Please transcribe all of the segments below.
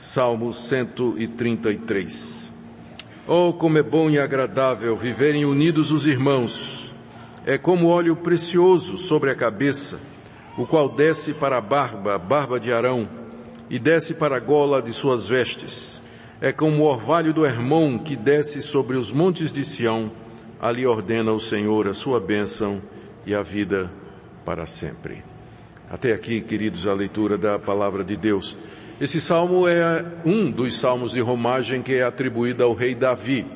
Salmo 133. Oh, como é bom e agradável viverem unidos os irmãos. É como óleo precioso sobre a cabeça, o qual desce para a barba, a barba de Arão, e desce para a gola de suas vestes. É como o orvalho do Hermon que desce sobre os montes de Sião. Ali ordena o Senhor a sua bênção e a vida para sempre. Até aqui, queridos, a leitura da palavra de Deus. Esse salmo é um dos salmos de romagem que é atribuído ao rei Davi.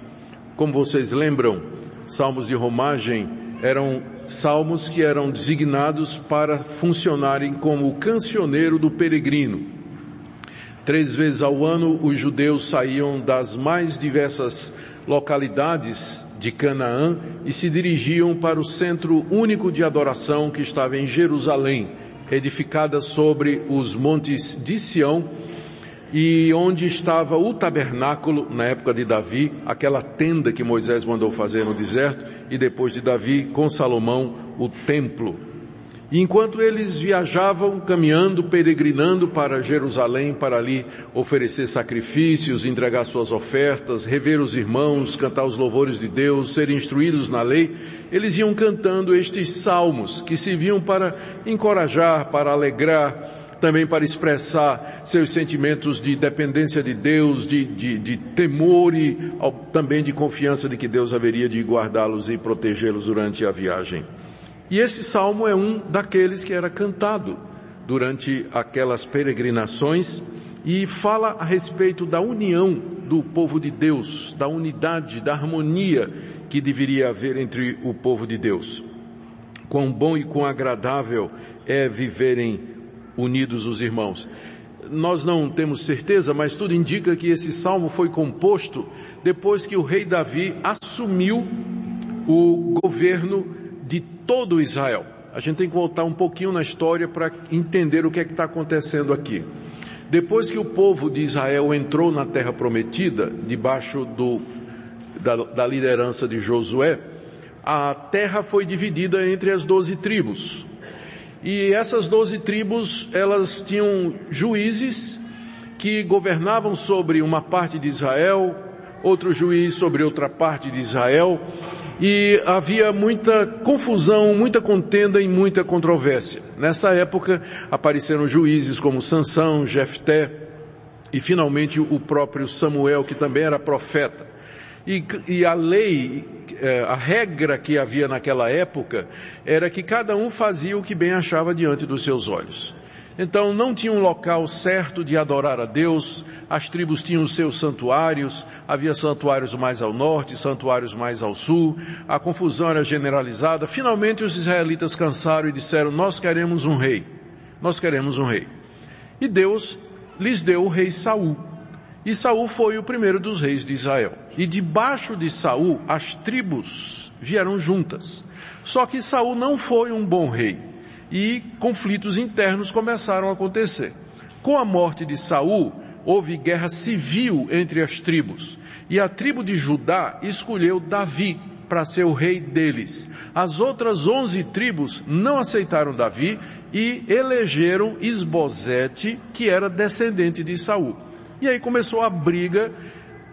Como vocês lembram, salmos de romagem eram salmos que eram designados para funcionarem como o cancioneiro do peregrino. Três vezes ao ano os judeus saíam das mais diversas localidades de Canaã e se dirigiam para o centro único de adoração que estava em Jerusalém edificada sobre os montes de Sião e onde estava o tabernáculo na época de Davi, aquela tenda que Moisés mandou fazer no deserto e depois de Davi com Salomão o templo e enquanto eles viajavam, caminhando, peregrinando para Jerusalém, para ali oferecer sacrifícios, entregar suas ofertas, rever os irmãos, cantar os louvores de Deus, serem instruídos na lei, eles iam cantando estes salmos que serviam para encorajar, para alegrar, também para expressar seus sentimentos de dependência de Deus, de, de, de temor e também de confiança de que Deus haveria de guardá-los e protegê-los durante a viagem. E esse salmo é um daqueles que era cantado durante aquelas peregrinações e fala a respeito da união do povo de Deus, da unidade, da harmonia que deveria haver entre o povo de Deus. Quão bom e quão agradável é viverem unidos os irmãos. Nós não temos certeza, mas tudo indica que esse salmo foi composto depois que o rei Davi assumiu o governo de todo Israel. A gente tem que voltar um pouquinho na história para entender o que é que está acontecendo aqui. Depois que o povo de Israel entrou na terra prometida, debaixo do, da, da liderança de Josué, a terra foi dividida entre as doze tribos. E essas doze tribos, elas tinham juízes que governavam sobre uma parte de Israel, outro juiz sobre outra parte de Israel, e havia muita confusão, muita contenda e muita controvérsia. Nessa época apareceram juízes como Sansão, Jefté e finalmente o próprio Samuel, que também era profeta. E, e a lei, eh, a regra que havia naquela época era que cada um fazia o que bem achava diante dos seus olhos. Então não tinha um local certo de adorar a Deus, as tribos tinham seus santuários, havia santuários mais ao norte, santuários mais ao sul, a confusão era generalizada. Finalmente os israelitas cansaram e disseram, nós queremos um rei, nós queremos um rei. E Deus lhes deu o rei Saul. E Saul foi o primeiro dos reis de Israel. E debaixo de Saul as tribos vieram juntas. Só que Saul não foi um bom rei e conflitos internos começaram a acontecer. Com a morte de Saul, houve guerra civil entre as tribos, e a tribo de Judá escolheu Davi para ser o rei deles. As outras onze tribos não aceitaram Davi e elegeram Isbosete, que era descendente de Saul. E aí começou a briga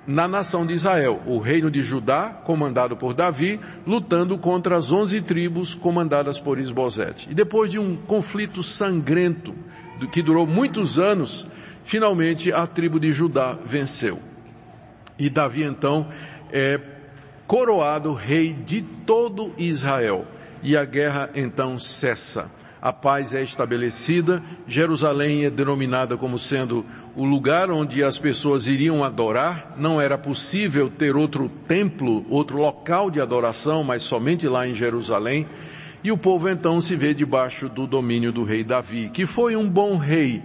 na nação de Israel, o reino de Judá, comandado por Davi, lutando contra as onze tribos comandadas por Isbosete. E depois de um conflito sangrento, que durou muitos anos, finalmente a tribo de Judá venceu. E Davi então é coroado rei de todo Israel. E a guerra então cessa a paz é estabelecida, Jerusalém é denominada como sendo o lugar onde as pessoas iriam adorar, não era possível ter outro templo, outro local de adoração, mas somente lá em Jerusalém, e o povo então se vê debaixo do domínio do rei Davi, que foi um bom rei,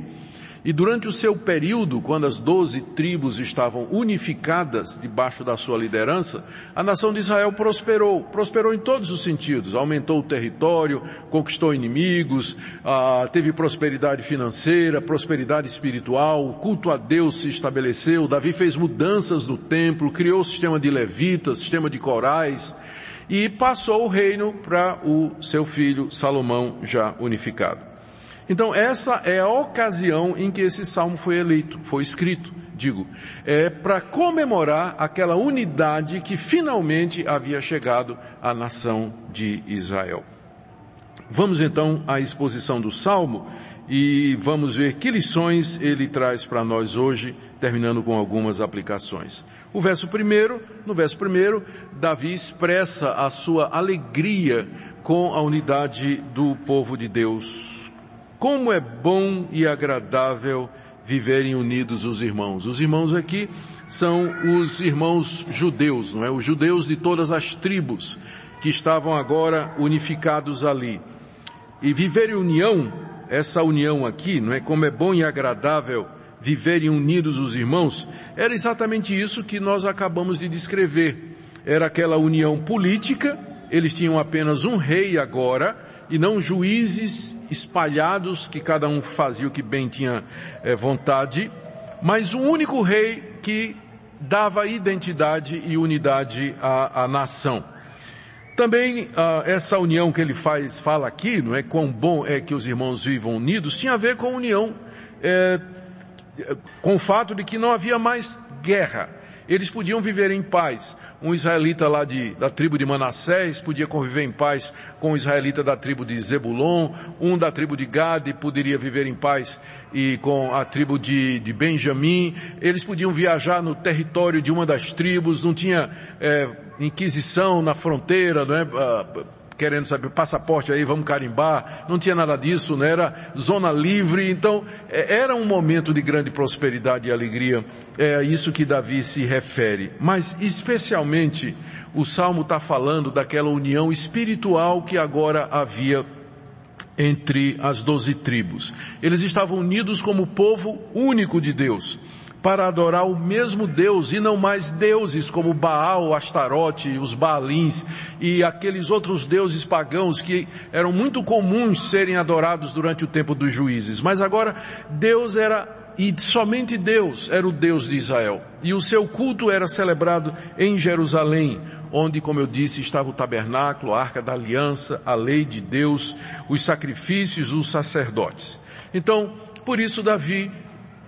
e durante o seu período, quando as doze tribos estavam unificadas debaixo da sua liderança, a nação de Israel prosperou. Prosperou em todos os sentidos. Aumentou o território, conquistou inimigos, ah, teve prosperidade financeira, prosperidade espiritual, o culto a Deus se estabeleceu. Davi fez mudanças no templo, criou o sistema de levitas, sistema de corais e passou o reino para o seu filho Salomão já unificado. Então essa é a ocasião em que esse salmo foi eleito, foi escrito, digo, é para comemorar aquela unidade que finalmente havia chegado à nação de Israel. Vamos então à exposição do salmo e vamos ver que lições ele traz para nós hoje, terminando com algumas aplicações. O verso primeiro, no verso primeiro, Davi expressa a sua alegria com a unidade do povo de Deus como é bom e agradável viverem unidos os irmãos. Os irmãos aqui são os irmãos judeus, não é? Os judeus de todas as tribos que estavam agora unificados ali. E viver em união, essa união aqui, não é? Como é bom e agradável viverem unidos os irmãos, era exatamente isso que nós acabamos de descrever. Era aquela união política, eles tinham apenas um rei agora, e não juízes espalhados que cada um fazia o que bem tinha é, vontade, mas um único rei que dava identidade e unidade à, à nação. Também ah, essa união que ele faz, fala aqui, não é quão bom é que os irmãos vivam unidos, tinha a ver com a união, é, com o fato de que não havia mais guerra. Eles podiam viver em paz. Um israelita lá de, da tribo de Manassés podia conviver em paz com um israelita da tribo de Zebulon, um da tribo de Gade poderia viver em paz e com a tribo de, de Benjamim, eles podiam viajar no território de uma das tribos, não tinha é, inquisição na fronteira, não é? Querendo saber passaporte aí, vamos carimbar. Não tinha nada disso, não era zona livre. Então, é, era um momento de grande prosperidade e alegria. É isso que Davi se refere. Mas, especialmente, o Salmo está falando daquela união espiritual que agora havia entre as doze tribos. Eles estavam unidos como povo único de Deus para adorar o mesmo Deus e não mais deuses como Baal, Astarote, os Baalins e aqueles outros deuses pagãos que eram muito comuns serem adorados durante o tempo dos juízes. Mas agora Deus era e somente Deus era o Deus de Israel. E o seu culto era celebrado em Jerusalém, onde, como eu disse, estava o tabernáculo, a arca da aliança, a lei de Deus, os sacrifícios, os sacerdotes. Então, por isso Davi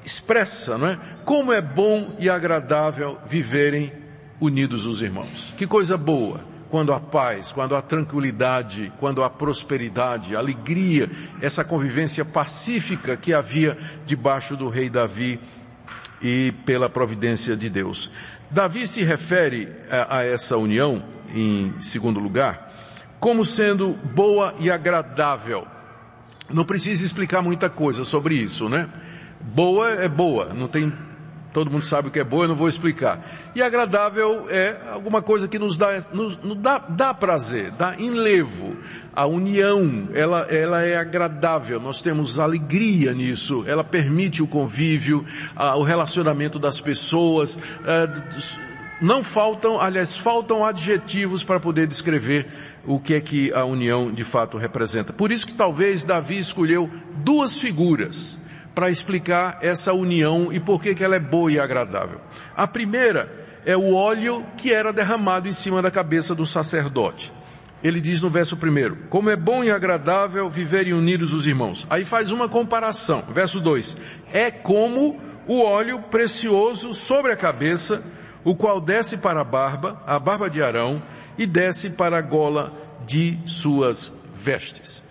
expressa, não é? Como é bom e agradável viverem unidos os irmãos. Que coisa boa quando há paz, quando há tranquilidade, quando há prosperidade, alegria, essa convivência pacífica que havia debaixo do rei Davi e pela providência de Deus. Davi se refere a, a essa união, em segundo lugar, como sendo boa e agradável. Não precisa explicar muita coisa sobre isso, né? Boa é boa, não tem, todo mundo sabe o que é boa, eu não vou explicar. E agradável é alguma coisa que nos dá, nos, nos dá, dá prazer, dá enlevo. A união, ela, ela é agradável, nós temos alegria nisso, ela permite o convívio, a, o relacionamento das pessoas, é, não faltam, aliás, faltam adjetivos para poder descrever o que é que a união de fato representa. Por isso que talvez Davi escolheu duas figuras para explicar essa união e por que, que ela é boa e agradável. A primeira é o óleo que era derramado em cima da cabeça do sacerdote. Ele diz no verso primeiro, como é bom e agradável viverem unidos os irmãos. Aí faz uma comparação. Verso 2, é como o óleo precioso sobre a cabeça, o qual desce para a barba, a barba de Arão, e desce para a gola de suas vestes.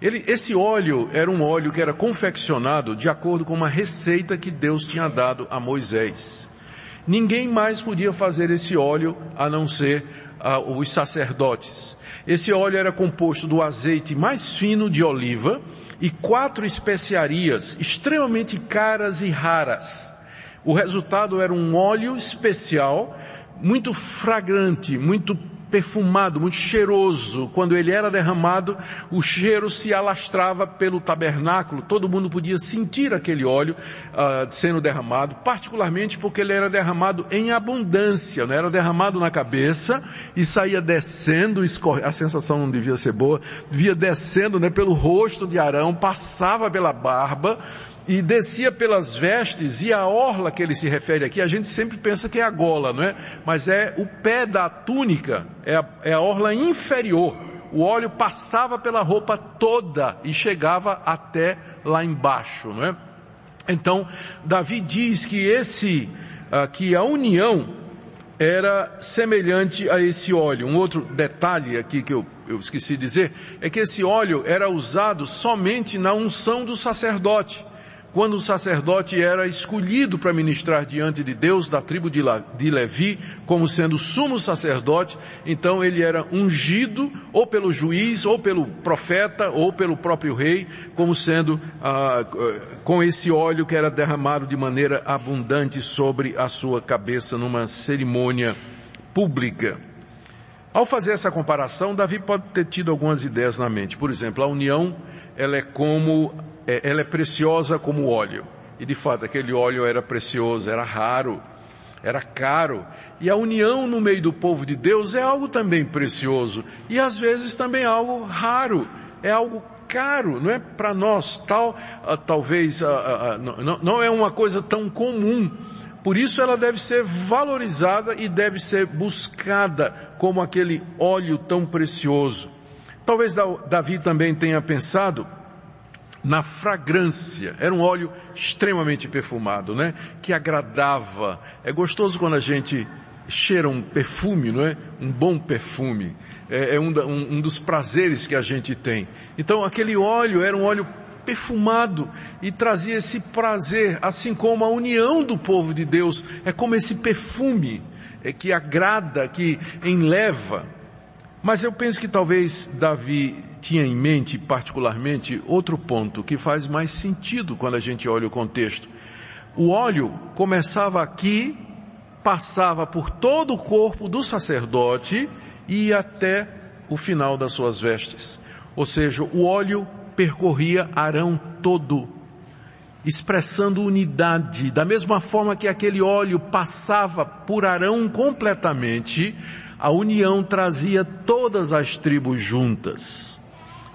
Ele, esse óleo era um óleo que era confeccionado de acordo com uma receita que Deus tinha dado a Moisés. Ninguém mais podia fazer esse óleo a não ser uh, os sacerdotes. Esse óleo era composto do azeite mais fino de oliva e quatro especiarias extremamente caras e raras. O resultado era um óleo especial, muito fragrante, muito perfumado, muito cheiroso. Quando ele era derramado, o cheiro se alastrava pelo tabernáculo. Todo mundo podia sentir aquele óleo uh, sendo derramado, particularmente porque ele era derramado em abundância, não era derramado na cabeça e saía descendo, a sensação não devia ser boa, via descendo né, pelo rosto de Arão, passava pela barba, e descia pelas vestes e a orla que ele se refere aqui, a gente sempre pensa que é a gola, não é? Mas é o pé da túnica, é a, é a orla inferior, o óleo passava pela roupa toda e chegava até lá embaixo, não é? Então, Davi diz que esse, uh, que a união era semelhante a esse óleo. Um outro detalhe aqui que eu, eu esqueci de dizer é que esse óleo era usado somente na unção do sacerdote quando o sacerdote era escolhido para ministrar diante de Deus da tribo de Levi, como sendo sumo sacerdote, então ele era ungido ou pelo juiz, ou pelo profeta, ou pelo próprio rei, como sendo ah, com esse óleo que era derramado de maneira abundante sobre a sua cabeça numa cerimônia pública. Ao fazer essa comparação, Davi pode ter tido algumas ideias na mente. Por exemplo, a união, ela é como é, ela é preciosa como óleo. E de fato, aquele óleo era precioso, era raro, era caro. E a união no meio do povo de Deus é algo também precioso. E às vezes também algo raro, é algo caro, não é para nós, tal, uh, talvez, uh, uh, não, não é uma coisa tão comum. Por isso ela deve ser valorizada e deve ser buscada como aquele óleo tão precioso. Talvez Davi também tenha pensado na fragrância. Era um óleo extremamente perfumado, né? Que agradava. É gostoso quando a gente cheira um perfume, não é? Um bom perfume. É, é um, um, um dos prazeres que a gente tem. Então aquele óleo era um óleo perfumado e trazia esse prazer, assim como a união do povo de Deus é como esse perfume é que agrada, que enleva. Mas eu penso que talvez Davi tinha em mente particularmente outro ponto que faz mais sentido quando a gente olha o contexto. O óleo começava aqui, passava por todo o corpo do sacerdote e até o final das suas vestes. Ou seja, o óleo percorria Arão todo, expressando unidade. Da mesma forma que aquele óleo passava por Arão completamente, a união trazia todas as tribos juntas.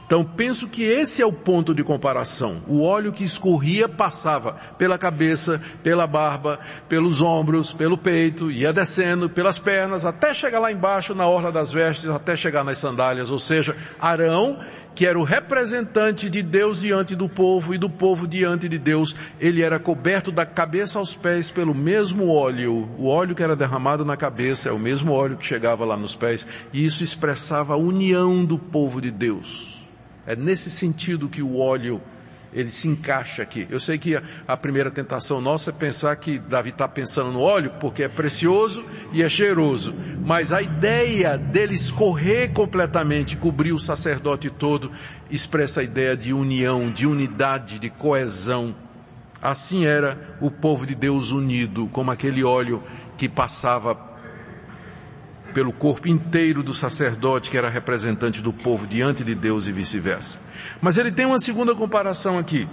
Então penso que esse é o ponto de comparação. O óleo que escorria passava pela cabeça, pela barba, pelos ombros, pelo peito, ia descendo pelas pernas até chegar lá embaixo na orla das vestes, até chegar nas sandálias. Ou seja, Arão, que era o representante de Deus diante do povo e do povo diante de Deus, ele era coberto da cabeça aos pés pelo mesmo óleo. O óleo que era derramado na cabeça é o mesmo óleo que chegava lá nos pés. E isso expressava a união do povo de Deus. É nesse sentido que o óleo ele se encaixa aqui. Eu sei que a, a primeira tentação nossa é pensar que Davi está pensando no óleo porque é precioso e é cheiroso. Mas a ideia dele escorrer completamente, cobrir o sacerdote todo, expressa a ideia de união, de unidade, de coesão. Assim era o povo de Deus unido, como aquele óleo que passava pelo corpo inteiro do sacerdote que era representante do povo diante de Deus e vice-versa. Mas ele tem uma segunda comparação aqui,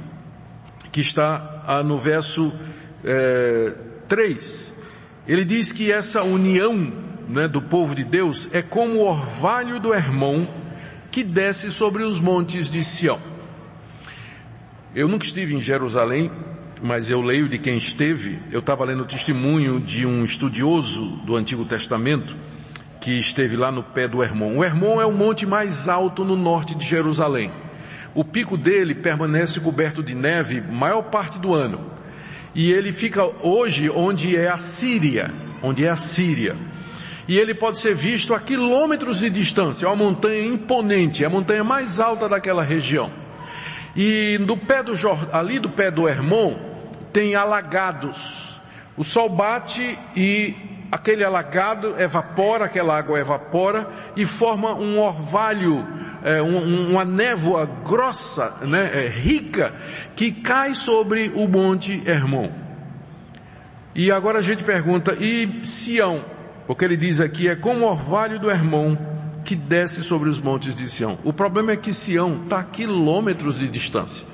que está ah, no verso é, 3. Ele diz que essa união né, do povo de Deus é como o orvalho do Hermon que desce sobre os montes de Sião. Eu nunca estive em Jerusalém, mas eu leio de quem esteve. Eu estava lendo o testemunho de um estudioso do Antigo Testamento que esteve lá no pé do Hermon. O Hermon é o monte mais alto no norte de Jerusalém. O pico dele permanece coberto de neve maior parte do ano. E ele fica hoje onde é a Síria, onde é a Síria. E ele pode ser visto a quilômetros de distância, é uma montanha imponente, é a montanha mais alta daquela região. E do pé do ali do pé do Hermon tem alagados. O sol bate e aquele alagado evapora, aquela água evapora e forma um orvalho, é, um, uma névoa grossa, né, é, rica, que cai sobre o monte Hermon. E agora a gente pergunta, e Sião? Porque ele diz aqui, é como o orvalho do Hermon que desce sobre os montes de Sião. O problema é que Sião está a quilômetros de distância.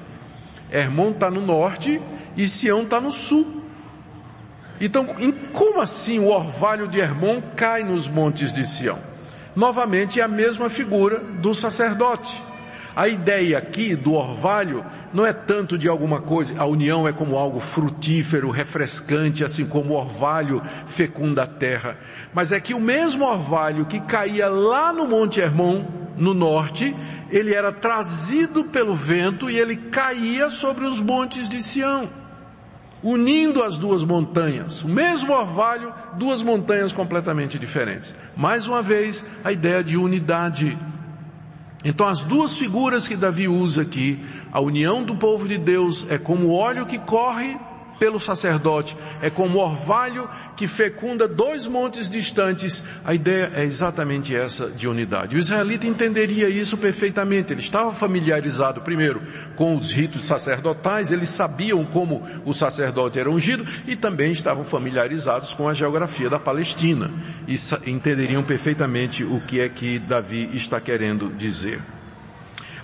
Hermon está no norte e Sião está no sul. Então, como assim o orvalho de Hermon cai nos montes de Sião? Novamente é a mesma figura do sacerdote. A ideia aqui do orvalho não é tanto de alguma coisa, a união é como algo frutífero, refrescante, assim como o orvalho fecunda a terra. Mas é que o mesmo orvalho que caía lá no Monte Hermon no norte, ele era trazido pelo vento e ele caía sobre os montes de Sião, unindo as duas montanhas. O mesmo orvalho, duas montanhas completamente diferentes. Mais uma vez, a ideia de unidade. Então, as duas figuras que Davi usa aqui, a união do povo de Deus é como o óleo que corre pelo sacerdote. É como orvalho que fecunda dois montes distantes. A ideia é exatamente essa de unidade. O israelita entenderia isso perfeitamente. Ele estava familiarizado primeiro com os ritos sacerdotais, eles sabiam como o sacerdote era ungido e também estavam familiarizados com a geografia da Palestina e entenderiam perfeitamente o que é que Davi está querendo dizer.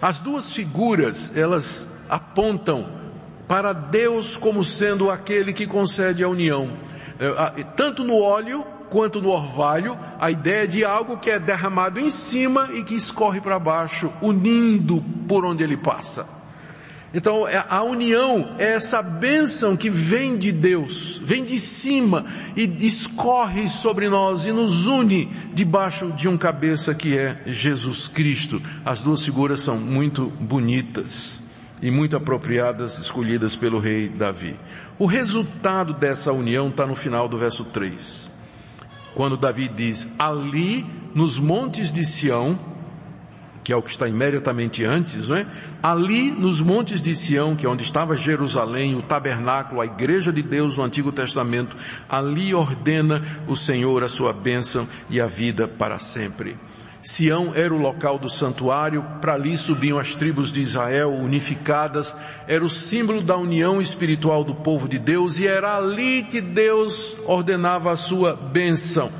As duas figuras, elas apontam para Deus como sendo aquele que concede a união. É, tanto no óleo quanto no orvalho, a ideia de algo que é derramado em cima e que escorre para baixo, unindo por onde ele passa. Então, é, a união é essa bênção que vem de Deus, vem de cima e escorre sobre nós e nos une debaixo de um cabeça que é Jesus Cristo. As duas figuras são muito bonitas e muito apropriadas, escolhidas pelo rei Davi. O resultado dessa união está no final do verso 3. Quando Davi diz, ali nos montes de Sião, que é o que está imediatamente antes, não é? Ali nos montes de Sião, que é onde estava Jerusalém, o tabernáculo, a igreja de Deus no Antigo Testamento, ali ordena o Senhor a sua bênção e a vida para sempre. Sião era o local do santuário, para ali subiam as tribos de Israel unificadas, era o símbolo da união espiritual do povo de Deus e era ali que Deus ordenava a sua bênção.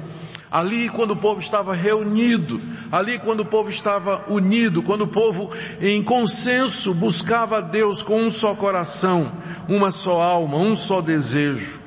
Ali quando o povo estava reunido, ali quando o povo estava unido, quando o povo em consenso buscava a Deus com um só coração, uma só alma, um só desejo.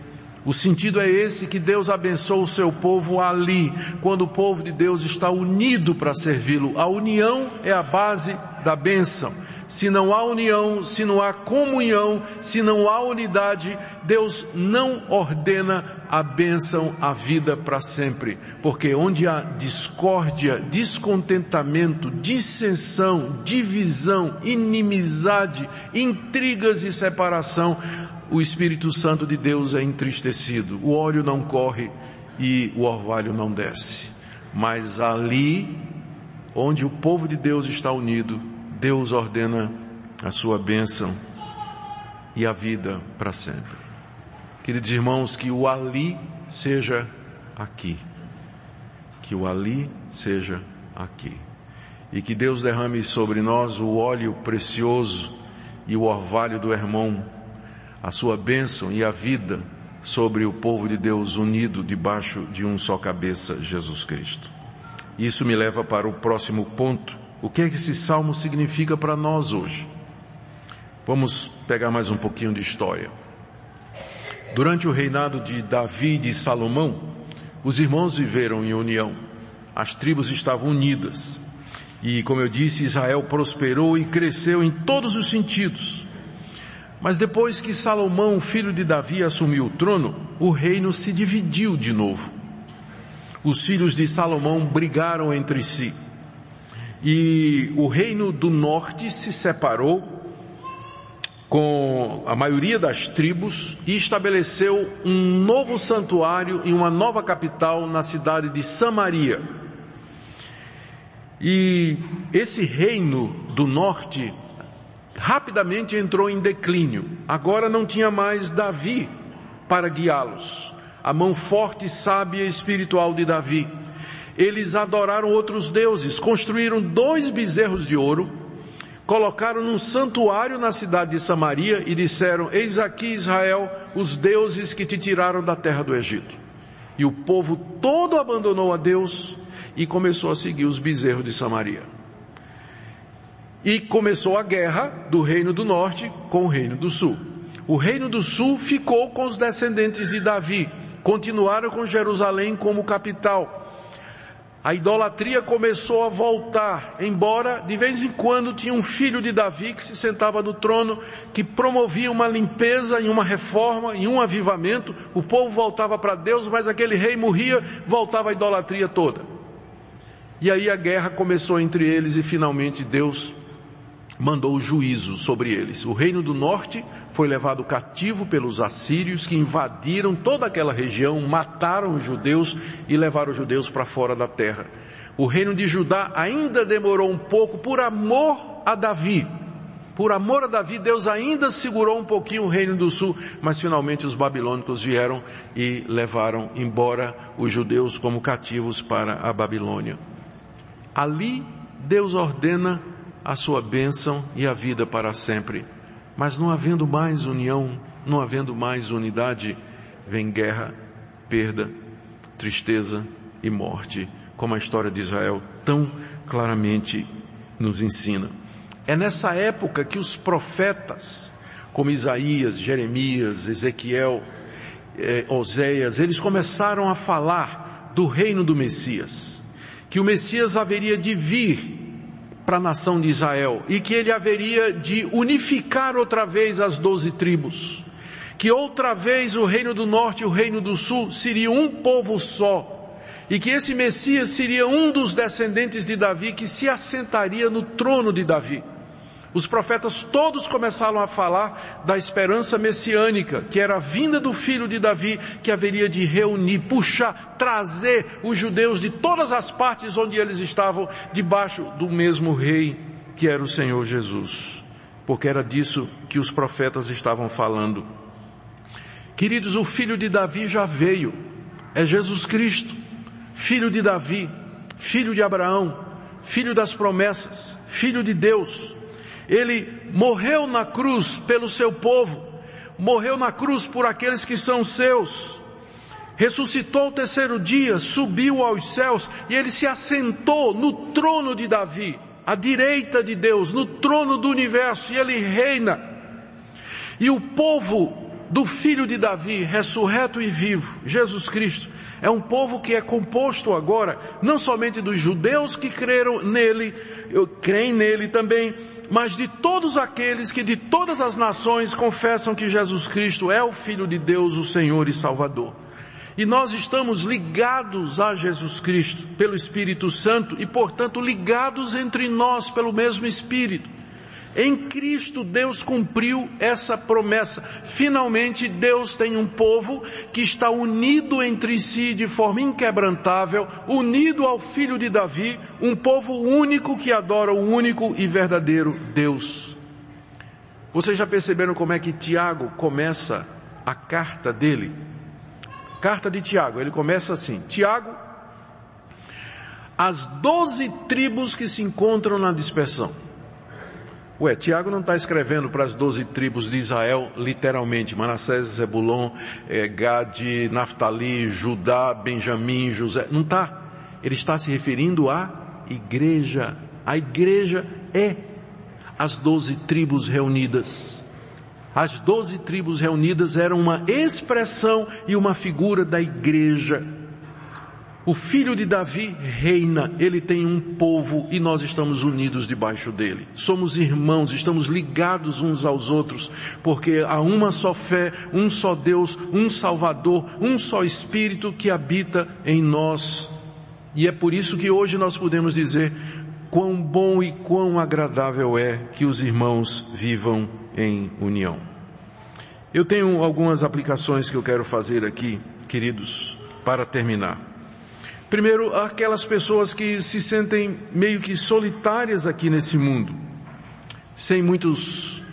O sentido é esse que Deus abençoa o seu povo ali, quando o povo de Deus está unido para servi-lo. A união é a base da bênção. Se não há união, se não há comunhão, se não há unidade, Deus não ordena a bênção, a vida para sempre. Porque onde há discórdia, descontentamento, dissensão, divisão, inimizade, intrigas e separação, o Espírito Santo de Deus é entristecido, o óleo não corre e o orvalho não desce. Mas ali, onde o povo de Deus está unido, Deus ordena a sua bênção e a vida para sempre. Queridos irmãos, que o ali seja aqui. Que o ali seja aqui. E que Deus derrame sobre nós o óleo precioso e o orvalho do irmão a sua bênção e a vida sobre o povo de Deus unido debaixo de um só cabeça, Jesus Cristo. Isso me leva para o próximo ponto. O que é que esse salmo significa para nós hoje? Vamos pegar mais um pouquinho de história. Durante o reinado de Davi e Salomão, os irmãos viveram em união. As tribos estavam unidas. E, como eu disse, Israel prosperou e cresceu em todos os sentidos. Mas depois que Salomão, filho de Davi, assumiu o trono, o reino se dividiu de novo. Os filhos de Salomão brigaram entre si. E o reino do norte se separou com a maioria das tribos e estabeleceu um novo santuário e uma nova capital na cidade de Samaria. E esse reino do norte rapidamente entrou em declínio. Agora não tinha mais Davi para guiá-los. A mão forte, sábia e espiritual de Davi. Eles adoraram outros deuses, construíram dois bezerros de ouro, colocaram num santuário na cidade de Samaria e disseram: Eis aqui, Israel, os deuses que te tiraram da terra do Egito. E o povo todo abandonou a Deus e começou a seguir os bezerros de Samaria. E começou a guerra do Reino do Norte com o Reino do Sul. O Reino do Sul ficou com os descendentes de Davi, continuaram com Jerusalém como capital. A idolatria começou a voltar, embora de vez em quando tinha um filho de Davi que se sentava no trono, que promovia uma limpeza e uma reforma e um avivamento. O povo voltava para Deus, mas aquele rei morria, voltava a idolatria toda. E aí a guerra começou entre eles e finalmente Deus mandou o juízo sobre eles. O reino do norte foi levado cativo pelos assírios que invadiram toda aquela região, mataram os judeus e levaram os judeus para fora da terra. O reino de Judá ainda demorou um pouco por amor a Davi. Por amor a Davi, Deus ainda segurou um pouquinho o reino do sul, mas finalmente os babilônicos vieram e levaram embora os judeus como cativos para a Babilônia. Ali Deus ordena a sua bênção e a vida para sempre. Mas não havendo mais união, não havendo mais unidade, vem guerra, perda, tristeza e morte, como a história de Israel tão claramente nos ensina. É nessa época que os profetas, como Isaías, Jeremias, Ezequiel, eh, Oséias, eles começaram a falar do reino do Messias que o Messias haveria de vir para a nação de Israel e que ele haveria de unificar outra vez as doze tribos, que outra vez o reino do norte e o reino do sul seriam um povo só, e que esse Messias seria um dos descendentes de Davi que se assentaria no trono de Davi. Os profetas todos começaram a falar da esperança messiânica, que era a vinda do filho de Davi, que haveria de reunir, puxar, trazer os judeus de todas as partes onde eles estavam, debaixo do mesmo rei, que era o Senhor Jesus. Porque era disso que os profetas estavam falando. Queridos, o filho de Davi já veio. É Jesus Cristo, filho de Davi, filho de Abraão, filho das promessas, filho de Deus ele morreu na cruz pelo seu povo, morreu na cruz por aqueles que são seus, ressuscitou o terceiro dia, subiu aos céus e ele se assentou no trono de Davi, à direita de Deus, no trono do universo, e ele reina. E o povo do filho de Davi, ressurreto e vivo, Jesus Cristo, é um povo que é composto agora não somente dos judeus que creram nele, creem nele também, mas de todos aqueles que de todas as nações confessam que Jesus Cristo é o Filho de Deus, o Senhor e Salvador. E nós estamos ligados a Jesus Cristo pelo Espírito Santo e, portanto, ligados entre nós pelo mesmo Espírito. Em Cristo Deus cumpriu essa promessa. Finalmente Deus tem um povo que está unido entre si de forma inquebrantável, unido ao filho de Davi, um povo único que adora o único e verdadeiro Deus. Vocês já perceberam como é que Tiago começa a carta dele? Carta de Tiago, ele começa assim: Tiago, as doze tribos que se encontram na dispersão. Ué, Tiago não está escrevendo para as doze tribos de Israel, literalmente, Manassés, Zebulon, é, Gad, Naftali, Judá, Benjamim, José. Não está. Ele está se referindo à igreja. A igreja é as doze tribos reunidas. As doze tribos reunidas eram uma expressão e uma figura da igreja. O filho de Davi reina, ele tem um povo e nós estamos unidos debaixo dele. Somos irmãos, estamos ligados uns aos outros, porque há uma só fé, um só Deus, um Salvador, um só Espírito que habita em nós. E é por isso que hoje nós podemos dizer quão bom e quão agradável é que os irmãos vivam em união. Eu tenho algumas aplicações que eu quero fazer aqui, queridos, para terminar. Primeiro, aquelas pessoas que se sentem meio que solitárias aqui nesse mundo, sem muitos,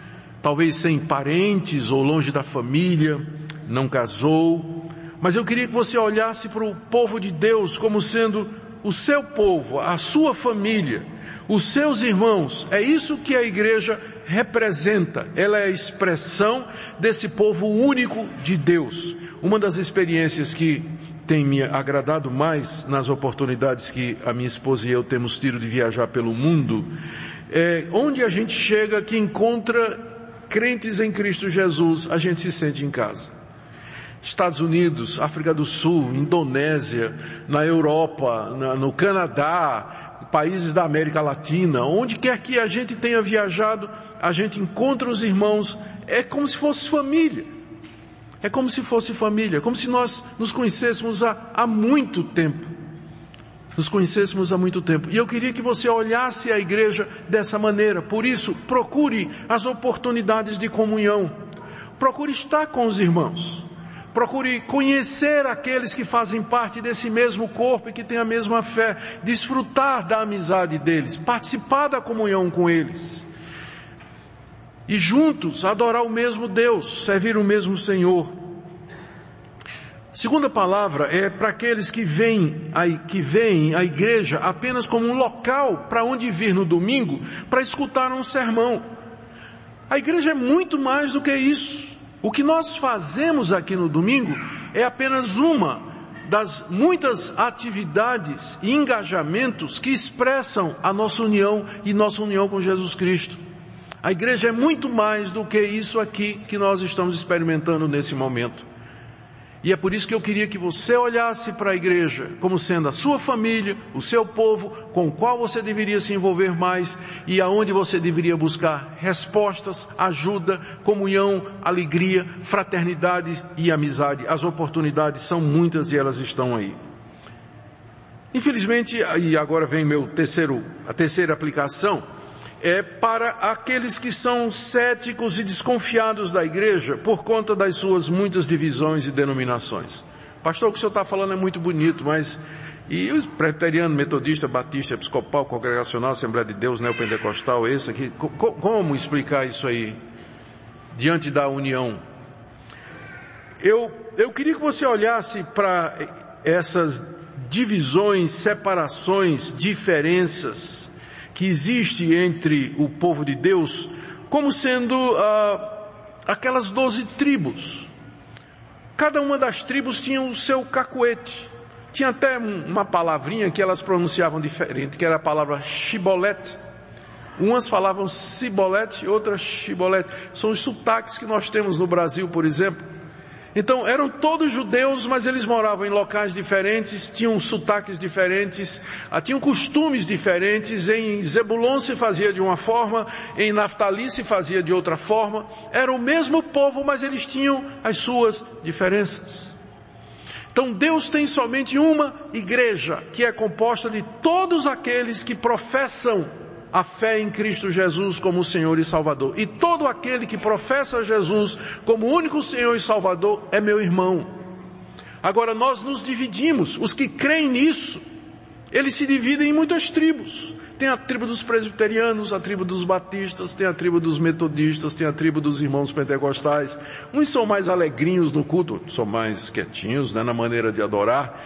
talvez sem parentes ou longe da família, não casou. Mas eu queria que você olhasse para o povo de Deus como sendo o seu povo, a sua família, os seus irmãos. É isso que a igreja representa. Ela é a expressão desse povo único de Deus. Uma das experiências que tem me agradado mais nas oportunidades que a minha esposa e eu temos tido de viajar pelo mundo, é onde a gente chega que encontra crentes em Cristo Jesus, a gente se sente em casa. Estados Unidos, África do Sul, Indonésia, na Europa, na, no Canadá, países da América Latina, onde quer que a gente tenha viajado, a gente encontra os irmãos, é como se fosse família. É como se fosse família, como se nós nos conhecêssemos há, há muito tempo. nos conhecêssemos há muito tempo. E eu queria que você olhasse a igreja dessa maneira. Por isso, procure as oportunidades de comunhão. Procure estar com os irmãos. Procure conhecer aqueles que fazem parte desse mesmo corpo e que têm a mesma fé. Desfrutar da amizade deles. Participar da comunhão com eles. E juntos adorar o mesmo Deus, servir o mesmo Senhor. Segunda palavra é para aqueles que veem, a, que veem a igreja apenas como um local para onde vir no domingo para escutar um sermão. A igreja é muito mais do que isso. O que nós fazemos aqui no domingo é apenas uma das muitas atividades e engajamentos que expressam a nossa união e nossa união com Jesus Cristo. A igreja é muito mais do que isso aqui que nós estamos experimentando nesse momento. E é por isso que eu queria que você olhasse para a igreja como sendo a sua família, o seu povo, com o qual você deveria se envolver mais e aonde você deveria buscar respostas, ajuda, comunhão, alegria, fraternidade e amizade. As oportunidades são muitas e elas estão aí. Infelizmente, e agora vem meu terceiro, a terceira aplicação, é para aqueles que são céticos e desconfiados da igreja por conta das suas muitas divisões e denominações. Pastor, o que o senhor está falando é muito bonito, mas e os presbiteriano, metodista, batista, episcopal, congregacional, Assembleia de Deus, neopentecostal, esse aqui, como explicar isso aí diante da união? Eu, eu queria que você olhasse para essas divisões, separações, diferenças, que existe entre o povo de Deus como sendo ah, aquelas doze tribos. Cada uma das tribos tinha o seu cacuete. Tinha até uma palavrinha que elas pronunciavam diferente, que era a palavra shibolete. Umas falavam cibolete, outras shibolete. São os sotaques que nós temos no Brasil, por exemplo. Então eram todos judeus, mas eles moravam em locais diferentes, tinham sotaques diferentes, ah, tinham costumes diferentes. Em Zebulon se fazia de uma forma, em Naftali se fazia de outra forma. Era o mesmo povo, mas eles tinham as suas diferenças. Então Deus tem somente uma igreja que é composta de todos aqueles que professam a fé em Cristo Jesus como Senhor e Salvador. E todo aquele que professa Jesus como único Senhor e Salvador é meu irmão. Agora nós nos dividimos, os que creem nisso, eles se dividem em muitas tribos. Tem a tribo dos presbiterianos, a tribo dos batistas, tem a tribo dos metodistas, tem a tribo dos irmãos pentecostais. Uns são mais alegrinhos no culto, são mais quietinhos né, na maneira de adorar.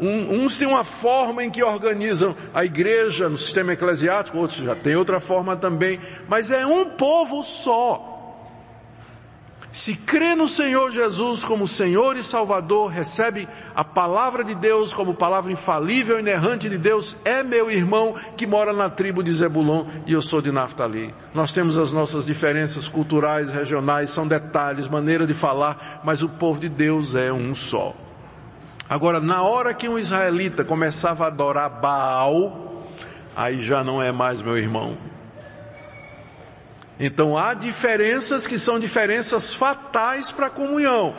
Uh, um, uns têm uma forma em que organizam a igreja no sistema eclesiástico, outros já têm outra forma também. Mas é um povo só. Se crê no Senhor Jesus como Senhor e Salvador, recebe a palavra de Deus como palavra infalível e inerrante de Deus, é meu irmão que mora na tribo de Zebulon e eu sou de Naftali. Nós temos as nossas diferenças culturais, regionais, são detalhes, maneira de falar, mas o povo de Deus é um só. Agora, na hora que um israelita começava a adorar Baal, aí já não é mais meu irmão. Então há diferenças que são diferenças fatais para a comunhão.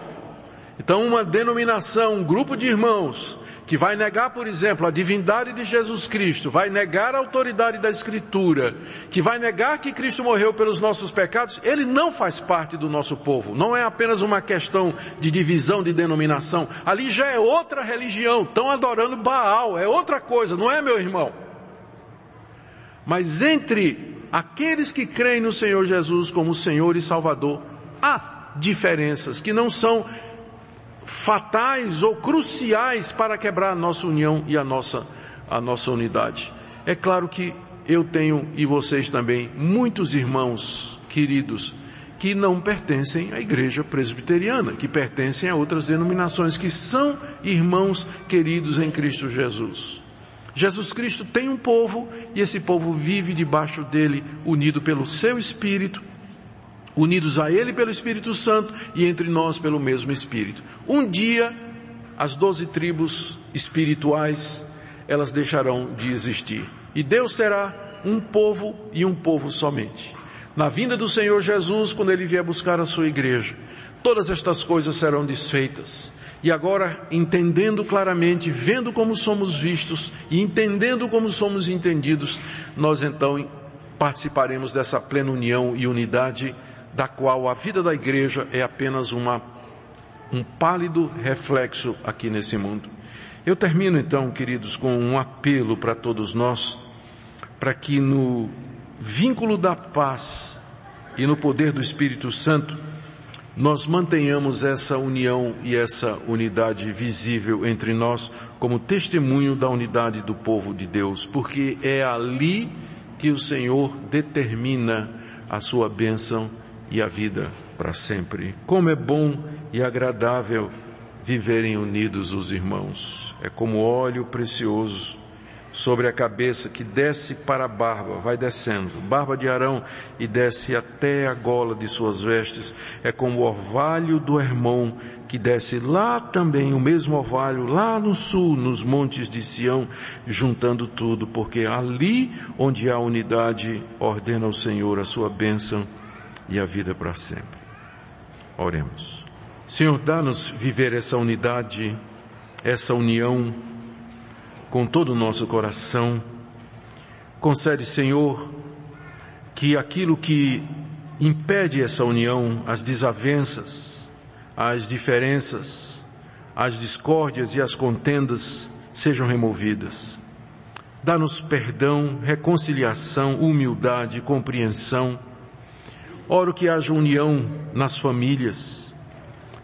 Então uma denominação, um grupo de irmãos que vai negar, por exemplo, a divindade de Jesus Cristo, vai negar a autoridade da Escritura, que vai negar que Cristo morreu pelos nossos pecados, ele não faz parte do nosso povo. Não é apenas uma questão de divisão de denominação. Ali já é outra religião. Estão adorando Baal, é outra coisa, não é, meu irmão? Mas entre aqueles que creem no Senhor Jesus como Senhor e Salvador, há diferenças que não são fatais ou cruciais para quebrar a nossa união e a nossa, a nossa unidade. É claro que eu tenho e vocês também muitos irmãos queridos que não pertencem à igreja presbiteriana, que pertencem a outras denominações, que são irmãos queridos em Cristo Jesus. Jesus Cristo tem um povo e esse povo vive debaixo dele, unido pelo seu Espírito, unidos a ele pelo Espírito Santo e entre nós pelo mesmo Espírito. Um dia, as doze tribos espirituais, elas deixarão de existir. E Deus terá um povo e um povo somente. Na vinda do Senhor Jesus, quando ele vier buscar a sua igreja, todas estas coisas serão desfeitas E agora, entendendo claramente, vendo como somos vistos e entendendo como somos entendidos, nós então participaremos dessa plena união e unidade da qual a vida da igreja é apenas uma, um pálido reflexo aqui nesse mundo. Eu termino então, queridos, com um apelo para todos nós, para que no vínculo da paz e no poder do Espírito Santo, nós mantenhamos essa união e essa unidade visível entre nós como testemunho da unidade do povo de Deus, porque é ali que o Senhor determina a sua bênção e a vida para sempre. Como é bom e agradável viverem unidos os irmãos. É como óleo precioso sobre a cabeça que desce para a barba, vai descendo, barba de Arão e desce até a gola de suas vestes. É como o orvalho do Hermon que desce lá também, o mesmo orvalho, lá no sul, nos montes de Sião, juntando tudo, porque ali onde há unidade, ordena o Senhor a sua bênção e a vida para sempre. Oremos. Senhor, dá-nos viver essa unidade, essa união com todo o nosso coração. Concede, Senhor, que aquilo que impede essa união, as desavenças, as diferenças, as discórdias e as contendas sejam removidas. Dá-nos perdão, reconciliação, humildade, compreensão Oro que haja união nas famílias,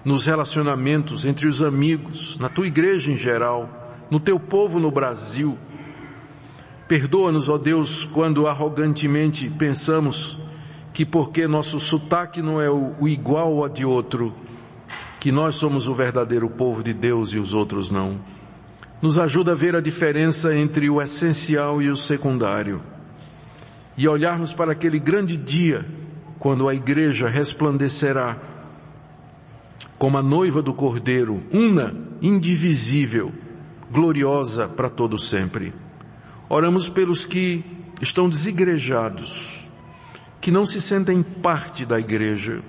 nos relacionamentos entre os amigos, na tua igreja em geral, no teu povo no Brasil. Perdoa-nos, ó Deus, quando arrogantemente pensamos que porque nosso sotaque não é o, igual ao de outro, que nós somos o verdadeiro povo de Deus e os outros não. Nos ajuda a ver a diferença entre o essencial e o secundário e olharmos para aquele grande dia quando a igreja resplandecerá como a noiva do Cordeiro, una, indivisível, gloriosa para todo sempre. Oramos pelos que estão desigrejados, que não se sentem parte da igreja.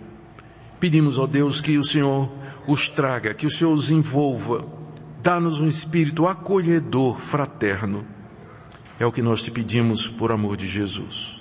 Pedimos, ó Deus, que o Senhor os traga, que o Senhor os envolva, dá-nos um espírito acolhedor, fraterno. É o que nós te pedimos por amor de Jesus.